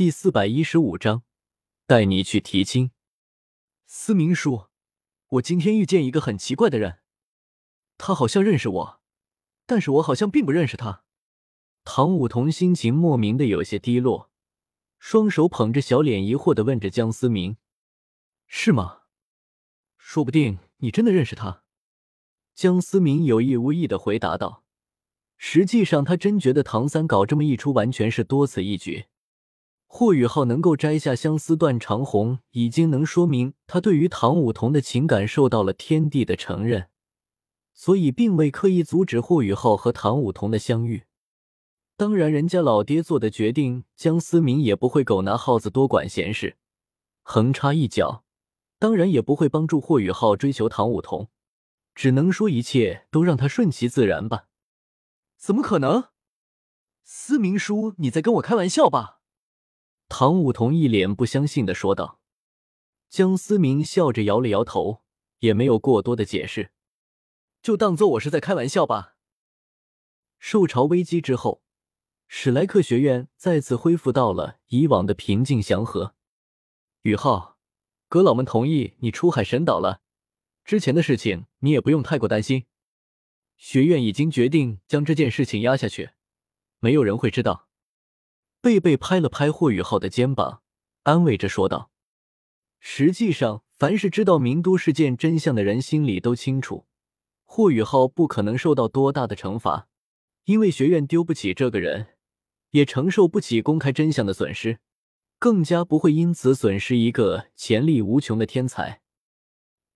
第四百一十五章，带你去提亲。思明叔，我今天遇见一个很奇怪的人，他好像认识我，但是我好像并不认识他。唐舞桐心情莫名的有些低落，双手捧着小脸，疑惑的问着江思明：“是吗？说不定你真的认识他。”江思明有意无意的回答道：“实际上，他真觉得唐三搞这么一出，完全是多此一举。”霍雨浩能够摘下相思断肠红，已经能说明他对于唐舞桐的情感受到了天地的承认，所以并未刻意阻止霍雨浩和唐舞桐的相遇。当然，人家老爹做的决定，江思明也不会狗拿耗子多管闲事，横插一脚，当然也不会帮助霍雨浩追求唐舞桐，只能说一切都让他顺其自然吧。怎么可能？思明叔，你在跟我开玩笑吧？唐舞桐一脸不相信的说道：“江思明笑着摇了摇头，也没有过多的解释，就当做我是在开玩笑吧。”受潮危机之后，史莱克学院再次恢复到了以往的平静祥和。宇浩，阁老们同意你出海神岛了，之前的事情你也不用太过担心。学院已经决定将这件事情压下去，没有人会知道。贝贝拍了拍霍雨浩的肩膀，安慰着说道：“实际上，凡是知道名都事件真相的人心里都清楚，霍雨浩不可能受到多大的惩罚，因为学院丢不起这个人，也承受不起公开真相的损失，更加不会因此损失一个潜力无穷的天才。”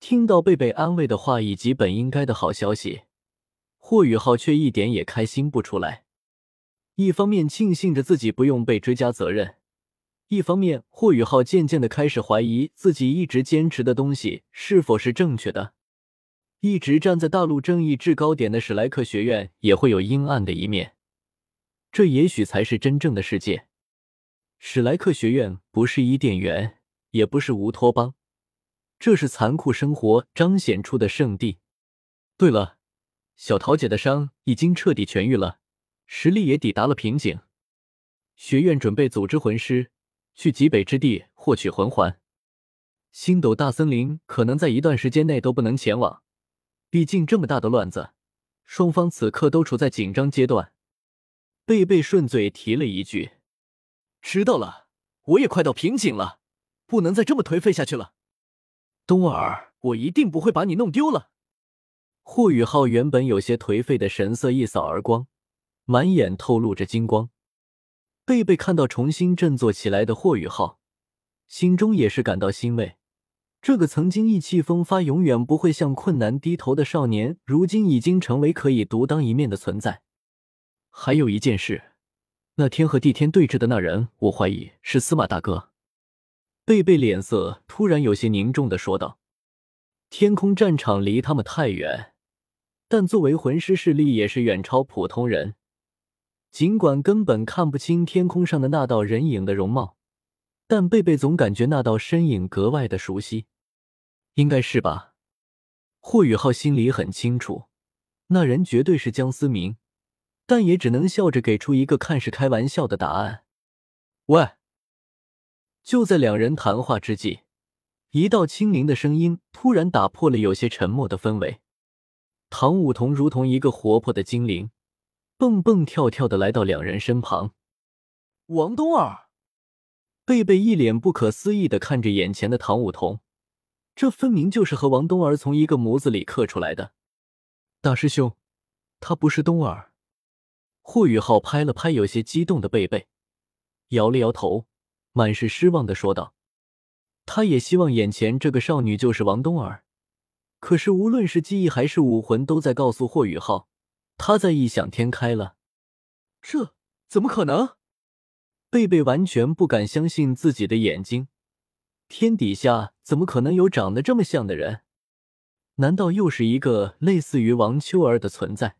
听到贝贝安慰的话以及本应该的好消息，霍雨浩却一点也开心不出来。一方面庆幸着自己不用被追加责任，一方面霍雨浩渐渐的开始怀疑自己一直坚持的东西是否是正确的。一直站在大陆正义制高点的史莱克学院也会有阴暗的一面，这也许才是真正的世界。史莱克学院不是伊甸园，也不是乌托邦，这是残酷生活彰显出的圣地。对了，小桃姐的伤已经彻底痊愈了。实力也抵达了瓶颈，学院准备组织魂师去极北之地获取魂环。星斗大森林可能在一段时间内都不能前往，毕竟这么大的乱子，双方此刻都处在紧张阶段。贝贝顺嘴提了一句：“知道了，我也快到瓶颈了，不能再这么颓废下去了。冬儿，我一定不会把你弄丢了。”霍雨浩原本有些颓废的神色一扫而光。满眼透露着金光，贝贝看到重新振作起来的霍雨浩，心中也是感到欣慰。这个曾经意气风发、永远不会向困难低头的少年，如今已经成为可以独当一面的存在。还有一件事，那天和帝天对峙的那人，我怀疑是司马大哥。贝贝脸色突然有些凝重的说道：“天空战场离他们太远，但作为魂师势力，也是远超普通人。”尽管根本看不清天空上的那道人影的容貌，但贝贝总感觉那道身影格外的熟悉，应该是吧？霍雨浩心里很清楚，那人绝对是江思明，但也只能笑着给出一个看似开玩笑的答案。喂！就在两人谈话之际，一道轻灵的声音突然打破了有些沉默的氛围。唐舞桐如同一个活泼的精灵。蹦蹦跳跳的来到两人身旁，王冬儿，贝贝一脸不可思议的看着眼前的唐舞桐，这分明就是和王冬儿从一个模子里刻出来的。大师兄，他不是冬儿。霍雨浩拍了拍有些激动的贝贝，摇了摇头，满是失望的说道：“他也希望眼前这个少女就是王冬儿，可是无论是记忆还是武魂，都在告诉霍雨浩。”他在异想天开了，这怎么可能？贝贝完全不敢相信自己的眼睛，天底下怎么可能有长得这么像的人？难道又是一个类似于王秋儿的存在？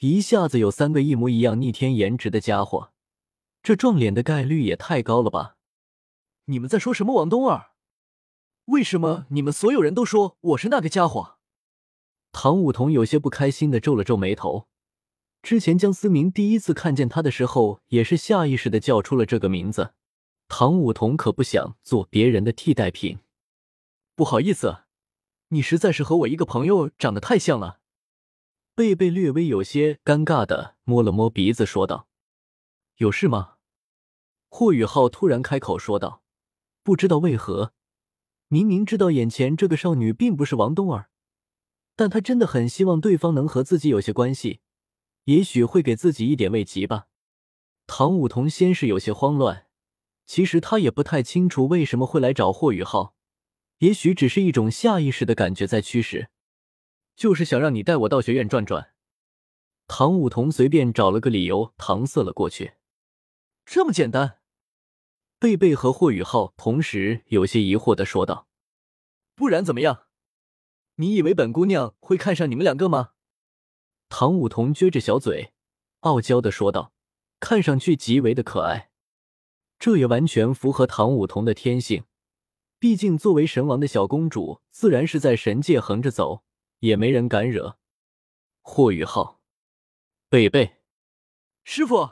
一下子有三个一模一样逆天颜值的家伙，这撞脸的概率也太高了吧？你们在说什么？王冬儿？为什么你们所有人都说我是那个家伙？唐舞桐有些不开心的皱了皱眉头。之前江思明第一次看见他的时候，也是下意识的叫出了这个名字。唐舞桐可不想做别人的替代品。不好意思，你实在是和我一个朋友长得太像了。贝贝略微有些尴尬的摸了摸鼻子，说道：“有事吗？”霍雨浩突然开口说道：“不知道为何，明明知道眼前这个少女并不是王冬儿，但他真的很希望对方能和自己有些关系，也许会给自己一点慰藉吧。”唐舞桐先是有些慌乱，其实他也不太清楚为什么会来找霍雨浩，也许只是一种下意识的感觉在驱使，就是想让你带我到学院转转。唐舞桐随便找了个理由搪塞了过去，这么简单。贝贝和霍雨浩同时有些疑惑的说道：“不然怎么样？你以为本姑娘会看上你们两个吗？”唐舞桐撅着小嘴，傲娇的说道，看上去极为的可爱。这也完全符合唐舞桐的天性，毕竟作为神王的小公主，自然是在神界横着走，也没人敢惹。霍雨浩，贝贝，师傅。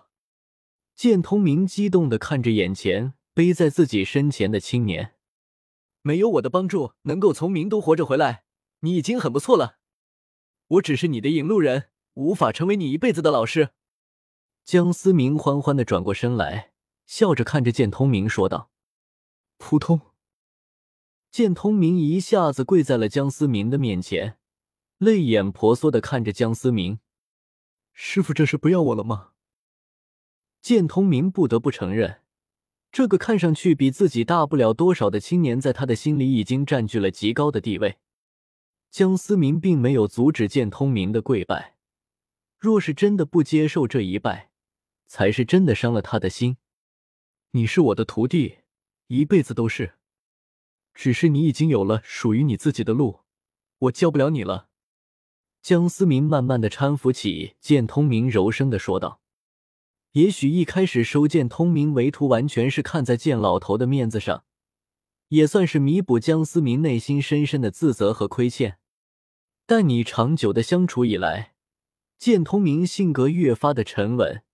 剑通明激动的看着眼前背在自己身前的青年，没有我的帮助，能够从名都活着回来，你已经很不错了。我只是你的引路人，无法成为你一辈子的老师。江思明欢欢的转过身来，笑着看着剑通明说道：“扑通！”剑通明一下子跪在了江思明的面前，泪眼婆娑的看着江思明：“师傅，这是不要我了吗？”剑通明不得不承认，这个看上去比自己大不了多少的青年，在他的心里已经占据了极高的地位。江思明并没有阻止剑通明的跪拜，若是真的不接受这一拜，才是真的伤了他的心。你是我的徒弟，一辈子都是。只是你已经有了属于你自己的路，我教不了你了。江思明慢慢的搀扶起剑通明，柔声的说道。也许一开始收剑通明为徒，完全是看在剑老头的面子上，也算是弥补江思明内心深深的自责和亏欠。但你长久的相处以来，剑通明性格越发的沉稳，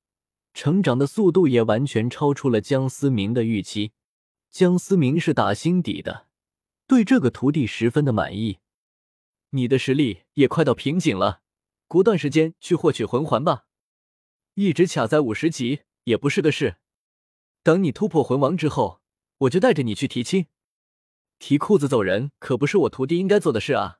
成长的速度也完全超出了江思明的预期。江思明是打心底的对这个徒弟十分的满意。你的实力也快到瓶颈了，过段时间去获取魂环吧。一直卡在五十级也不是个事，等你突破魂王之后，我就带着你去提亲。提裤子走人可不是我徒弟应该做的事啊！